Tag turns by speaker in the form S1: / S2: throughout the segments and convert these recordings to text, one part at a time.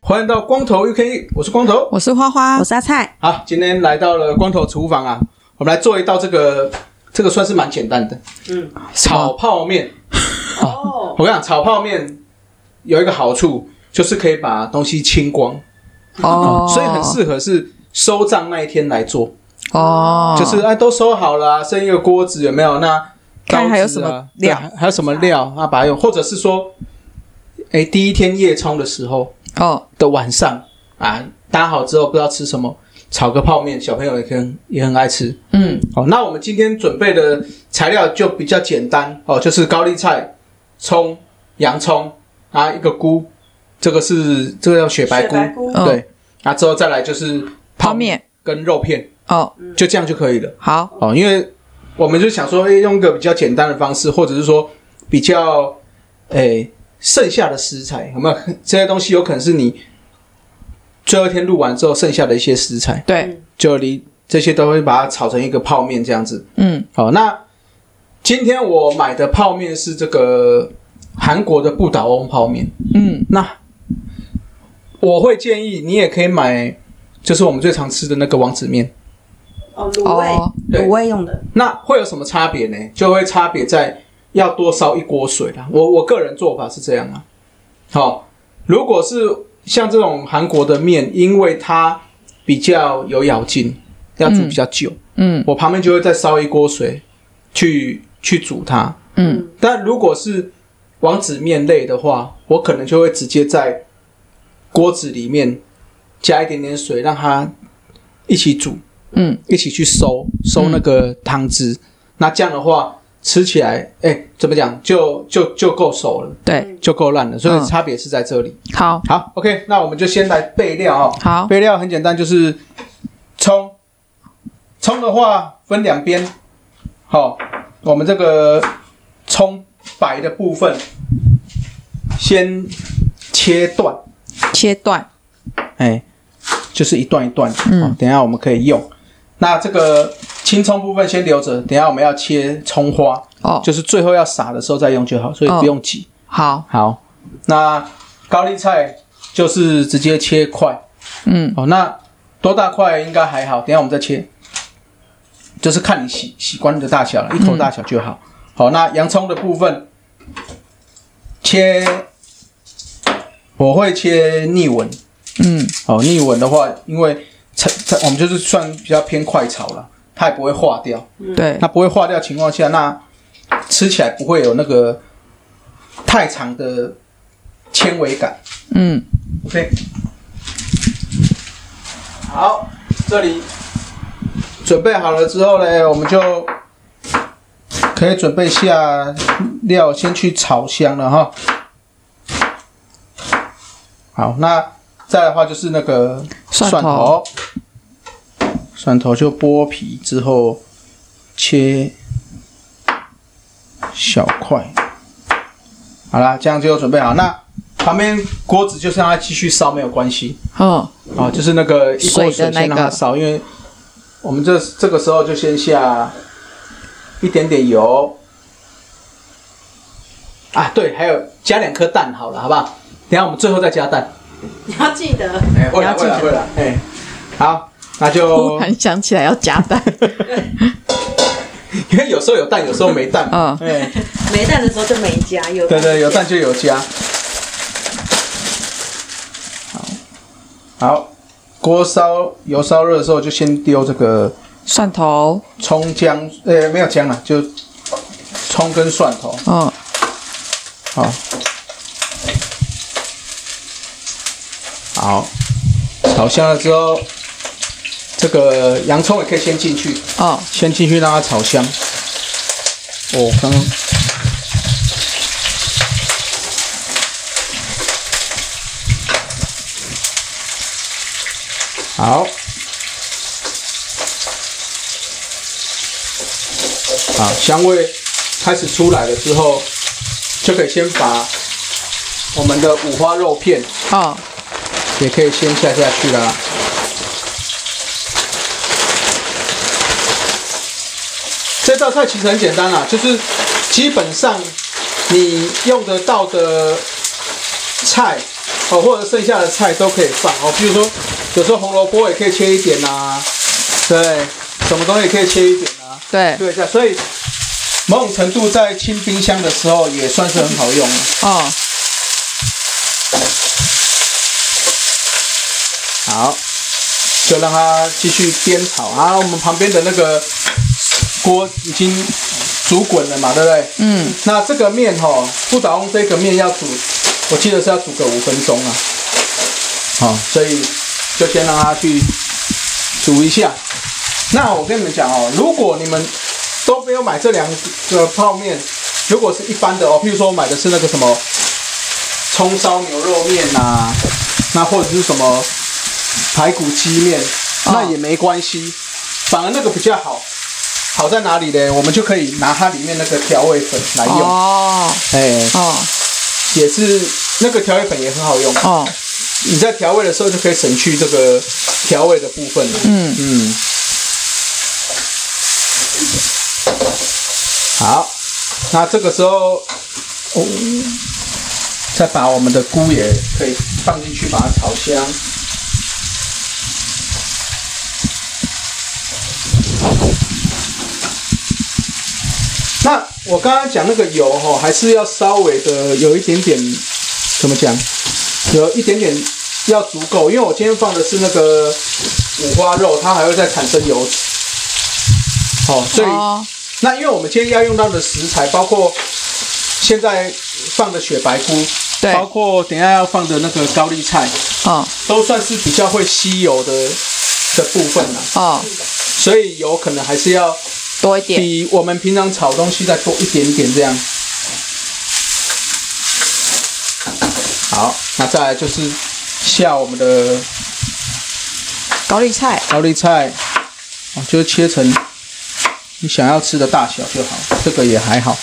S1: 欢迎到光头 UK，我是光头，
S2: 我是花花，
S3: 我是阿菜。
S1: 好，今天来到了光头厨房啊，我们来做一道这个，这个算是蛮简单的，嗯，炒泡面。哦，我跟你讲，炒泡面有一个好处，就是可以把东西清光。哦，所以很适合是收账那一天来做。哦，就是哎，都收好了，剩一个锅子有没有？那
S2: 看还有什么料？
S1: 还有什么料？那把它用，或者是说，哎，第一天夜冲的时候。哦，的晚上啊，搭好之后不知道吃什么，炒个泡面，小朋友也很也很爱吃。嗯，好，那我们今天准备的材料就比较简单哦，就是高丽菜、葱、洋葱啊，一个菇，这个是这个叫雪白菇，白菇对，那、哦、之后再来就是泡面跟肉片哦，就这样就可以了。
S2: 好
S1: 哦，因为我们就想说，哎，用一个比较简单的方式，或者是说比较，哎。剩下的食材有没有这些东西？有可能是你最后一天录完之后剩下的一些食材。
S2: 对，
S1: 就离这些都会把它炒成一个泡面这样子。嗯，好，那今天我买的泡面是这个韩国的不倒翁泡面。嗯，那我会建议你也可以买，就是我们最常吃的那个王子面。
S3: 哦，卤味，卤味用的。
S1: 那会有什么差别呢？就会差别在。要多烧一锅水啦，我我个人做法是这样啊。好，如果是像这种韩国的面，因为它比较有咬劲，要煮比较久，嗯，我旁边就会再烧一锅水去去煮它，嗯。但如果是王子面类的话，我可能就会直接在锅子里面加一点点水，让它一起煮，嗯，一起去收收那个汤汁。嗯、那这样的话。吃起来，哎，怎么讲，就就就够熟了，
S2: 对，
S1: 就够烂了，所以差别是在这里。
S2: 嗯、好，
S1: 好，OK，那我们就先来备料哦。
S2: 好，
S1: 备料很简单，就是葱，葱的话分两边，好，我们这个葱白的部分先切断，
S2: 切断，
S1: 哎，就是一段一段，嗯，等一下我们可以用。那这个。青葱部分先留着，等一下我们要切葱花，哦，就是最后要撒的时候再用就好，所以不用急。
S2: 哦、好，
S1: 好，那高丽菜就是直接切块，嗯，哦，那多大块应该还好，等一下我们再切，就是看你喜喜欢的大小了，一口大小就好。嗯、好，那洋葱的部分切，我会切逆纹，嗯，哦，逆纹的话，因为炒炒我们就是算比较偏快炒了。它也不会化掉，
S2: 对，
S1: 它不会化掉情况下，那吃起来不会有那个太长的纤维感。嗯，OK，好，这里准备好了之后呢，我们就可以准备下料，先去炒香了哈。好，那再的话就是那个蒜头。蒜头蒜头就剥皮之后切小块，好啦，这样就准备好。那旁边锅子就让它继续烧没有关系。哦，啊，就是那个一锅水先让它烧，因为我们这这个时候就先下一点点油。啊，对，还有加两颗蛋，好了，好不好？等下我们最后再加蛋。
S3: 你要记得，
S1: 哎，会了，会了，会了，哎，好。那就
S2: 突然想起来要加蛋，
S1: 因为有时候有蛋，有时候没蛋。嗯，对，
S3: 没蛋的时候就没加，有
S1: 对对，有蛋就有加。好，好，锅烧油烧热的时候，就先丢这个
S2: 蒜头、
S1: 葱、姜，呃，没有姜了，就葱跟蒜头。嗯，好，好，炒香了之后。这个洋葱也可以先进去哦，先进去让它炒香。哦，刚刚好，好，香味开始出来了之后，就可以先把我们的五花肉片
S2: 哦，
S1: 也可以先下下去啦。这道菜其实很简单啦，就是基本上你用得到的菜哦，或者剩下的菜都可以放哦。比如说，有时候红萝卜也可以切一点呐，对，什么东西也可以切一点啊。
S2: 对，
S1: 对一下。所以某种程度在清冰箱的时候也算是很好用
S2: 哦。
S1: 好，就让它继续煸炒啊。我们旁边的那个。锅已经煮滚了嘛，对不对？
S2: 嗯。
S1: 那这个面哈、哦，不倒翁这个面要煮，我记得是要煮个五分钟啊。好，所以就先让它去煮一下。那我跟你们讲哦，如果你们都没有买这两个泡面，如果是一般的哦，譬如说我买的是那个什么葱烧牛肉面呐、啊，那或者是什么排骨鸡面，哦、那也没关系，反而那个比较好。好在哪里呢？我们就可以拿它里面那个调味粉来用。
S2: 哦，
S1: 哎、欸，
S2: 哦，
S1: 也是那个调味粉也很好用。
S2: 哦，
S1: 你在调味的时候就可以省去这个调味的部分了。
S2: 嗯
S1: 嗯。好，那这个时候，哦，再把我们的菇也可以放进去，把它炒香。那我刚刚讲那个油哈，还是要稍微的有一点点，怎么讲？有一点点要足够，因为我今天放的是那个五花肉，它还会再产生油脂。哦，所以那因为我们今天要用到的食材，包括现在放的雪白菇，
S2: 对，
S1: 包括等一下要放的那个高丽菜，
S2: 哦，
S1: 都算是比较会吸油的的部分了。
S2: 哦，
S1: 所以油可能还是要。
S2: 多一点，
S1: 比我们平常炒东西再多一点点这样。好，那再来就是下我们的
S2: 高丽菜，
S1: 高丽菜，哦，就切成你想要吃的大小就好，这个也还好。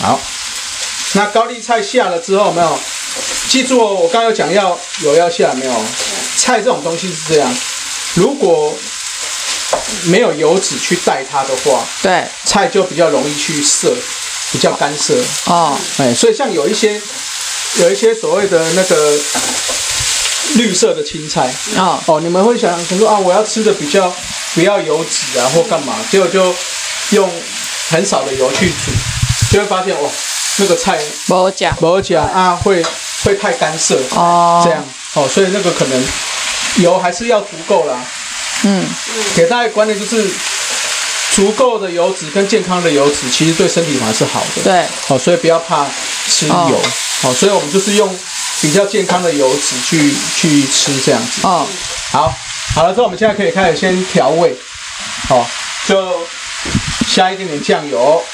S1: 好，那高丽菜下了之后，有没有？记住哦，我刚刚有讲要有要下没有？菜这种东西是这样。如果没有油脂去带它的话，
S2: 对，
S1: 菜就比较容易去涩，比较干涩。
S2: 哦，
S1: 哎，所以像有一些有一些所谓的那个绿色的青菜，
S2: 哦，
S1: 哦，你们会想想说啊，我要吃的比较不要油脂啊，或干嘛，结果就用很少的油去煮，就会发现哇，那个菜
S2: 不好
S1: 讲，不好讲啊，会会太干涩
S2: 哦，
S1: 这样。哦，所以那个可能。油还是要足够啦，
S2: 嗯，
S1: 给大家观念就是，足够的油脂跟健康的油脂，其实对身体还是好的。
S2: 对，
S1: 好，所以不要怕吃油，好、哦，所以我们就是用比较健康的油脂去去吃这样子。
S2: 哦，
S1: 好，好了之后，我们现在可以开始先调味，好，就加一点点酱油，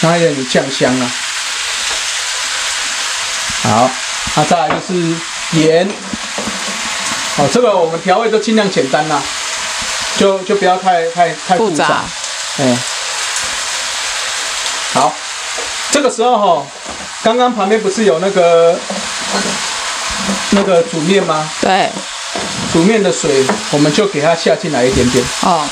S1: 加一点点酱香啊。好，那再来就是盐。哦，这个我们调味都尽量简单啦，就就不要太太太复杂。嗯。好，这个时候哈、哦，刚刚旁边不是有那个那个煮面吗？
S2: 对。
S1: 煮面的水，我们就给它下进来一点点。
S2: 哦。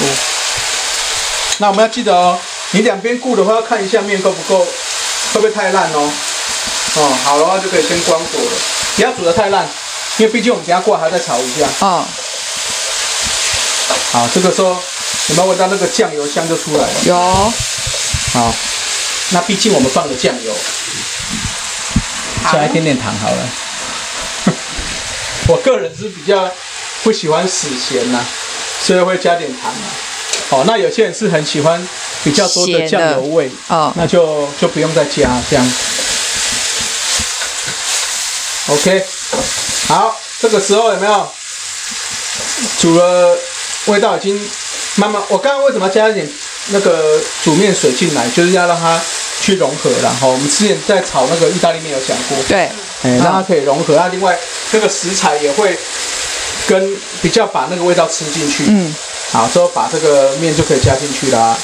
S1: 哦。那我们要记得哦。你两边顾的话，要看一下面够不够，会不会太烂哦？哦，好的话就可以先关火了，不要煮得太烂，因为毕竟我们等下过来还要再炒一下。
S2: 哦。
S1: 好，这个时候有没有闻到那个酱油香就出来了？
S2: 有。
S1: 好，那毕竟我们放了酱油，加一点点糖好了。我个人是比较不喜欢死咸呐，所以会加点糖啊。哦，那有些人是很喜欢。比较多的酱油味，
S2: 哦，
S1: 那就就不用再加这样。OK，好，这个时候有没有煮了？味道已经慢慢。我刚刚为什么加一点那个煮面水进来？就是要让它去融合然后，我们之前在炒那个意大利面有讲过，
S2: 对，
S1: 哎，让它可以融合。那另外这个食材也会跟比较把那个味道吃进去。嗯，好，之后把这个面就可以加进去啦。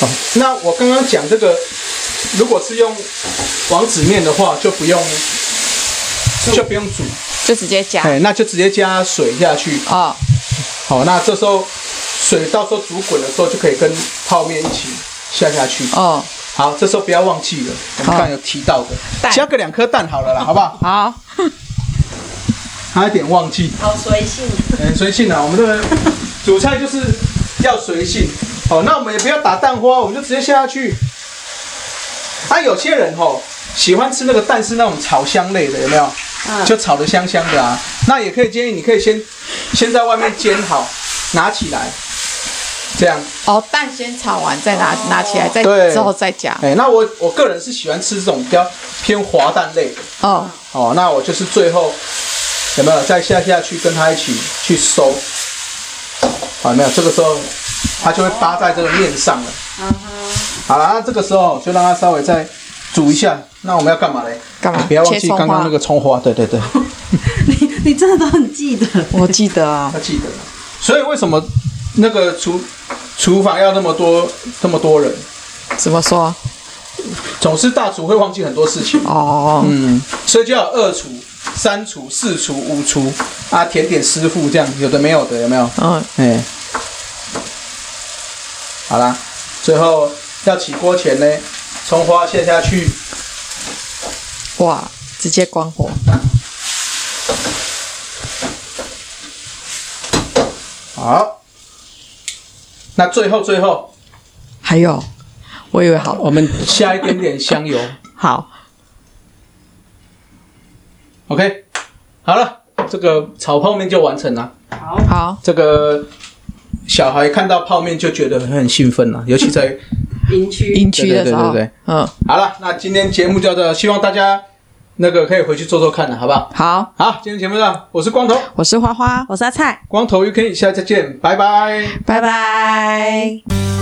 S1: 哦，那我刚刚讲这个，如果是用王子面的话，就不用，就不用煮，
S2: 就直接加。
S1: 哎，那就直接加水下去。啊、哦，好，那这时候水到时候煮滚的时候，就可以跟泡面一起下下去。哦，好，这时候不要忘记了，我们刚刚有提到的，加个两颗蛋好了啦，好不好？
S2: 好，
S1: 还有一点忘记。
S3: 好随性。
S1: 嗯，随性啊，我们这个 煮菜就是要随性。好，那我们也不要打蛋花，我们就直接下下去。啊，有些人哦喜欢吃那个蛋是那种炒香类的，有没有？嗯。就炒的香香的啊。那也可以建议你可以先先在外面煎好，拿起来，这样。
S2: 哦，蛋先炒完再拿拿起来，再之后再加。
S1: 哎，那我我个人是喜欢吃这种比较偏滑蛋类的。哦。哦，那我就是最后有没有再下下去跟它一起去收？好，没有，这个时候。它就会扒在这个面上了。嗯哼。好了，那这个时候就让它稍微再煮一下。那我们要干嘛嘞？
S2: 干嘛？
S1: 不要忘记刚刚那个葱花。对对对。
S3: 你你真的都很记得？
S2: 我记得啊。
S1: 他记得。所以为什么那个厨厨房要那么多那么多人？
S2: 怎么说？
S1: 总是大厨会忘记很多事情。哦。嗯。所以就要二厨、三厨、四厨、五厨啊，甜点师傅这样，有的没有的，有没有？嗯。哎。好啦，最后要起锅前呢，葱花卸下去。
S2: 哇，直接关火。
S1: 好，那最后最后
S2: 还有，我以为好，
S1: 我们下一点点香油。
S2: 好
S1: ，OK，好了，这个炒泡面就完成了。
S3: 好，
S2: 好，
S1: 这个。小孩看到泡面就觉得很兴奋了，尤其在
S3: 营区
S2: 营区的时候。
S1: 对对对对对，嗯，好了，那今天节目就到这，希望大家那个可以回去做做看的，好不好？
S2: 好，
S1: 好，今天节目上，我是光头，
S2: 我是花花，
S3: 我是阿菜，
S1: 光头 UK，下次再见，拜拜，
S2: 拜拜。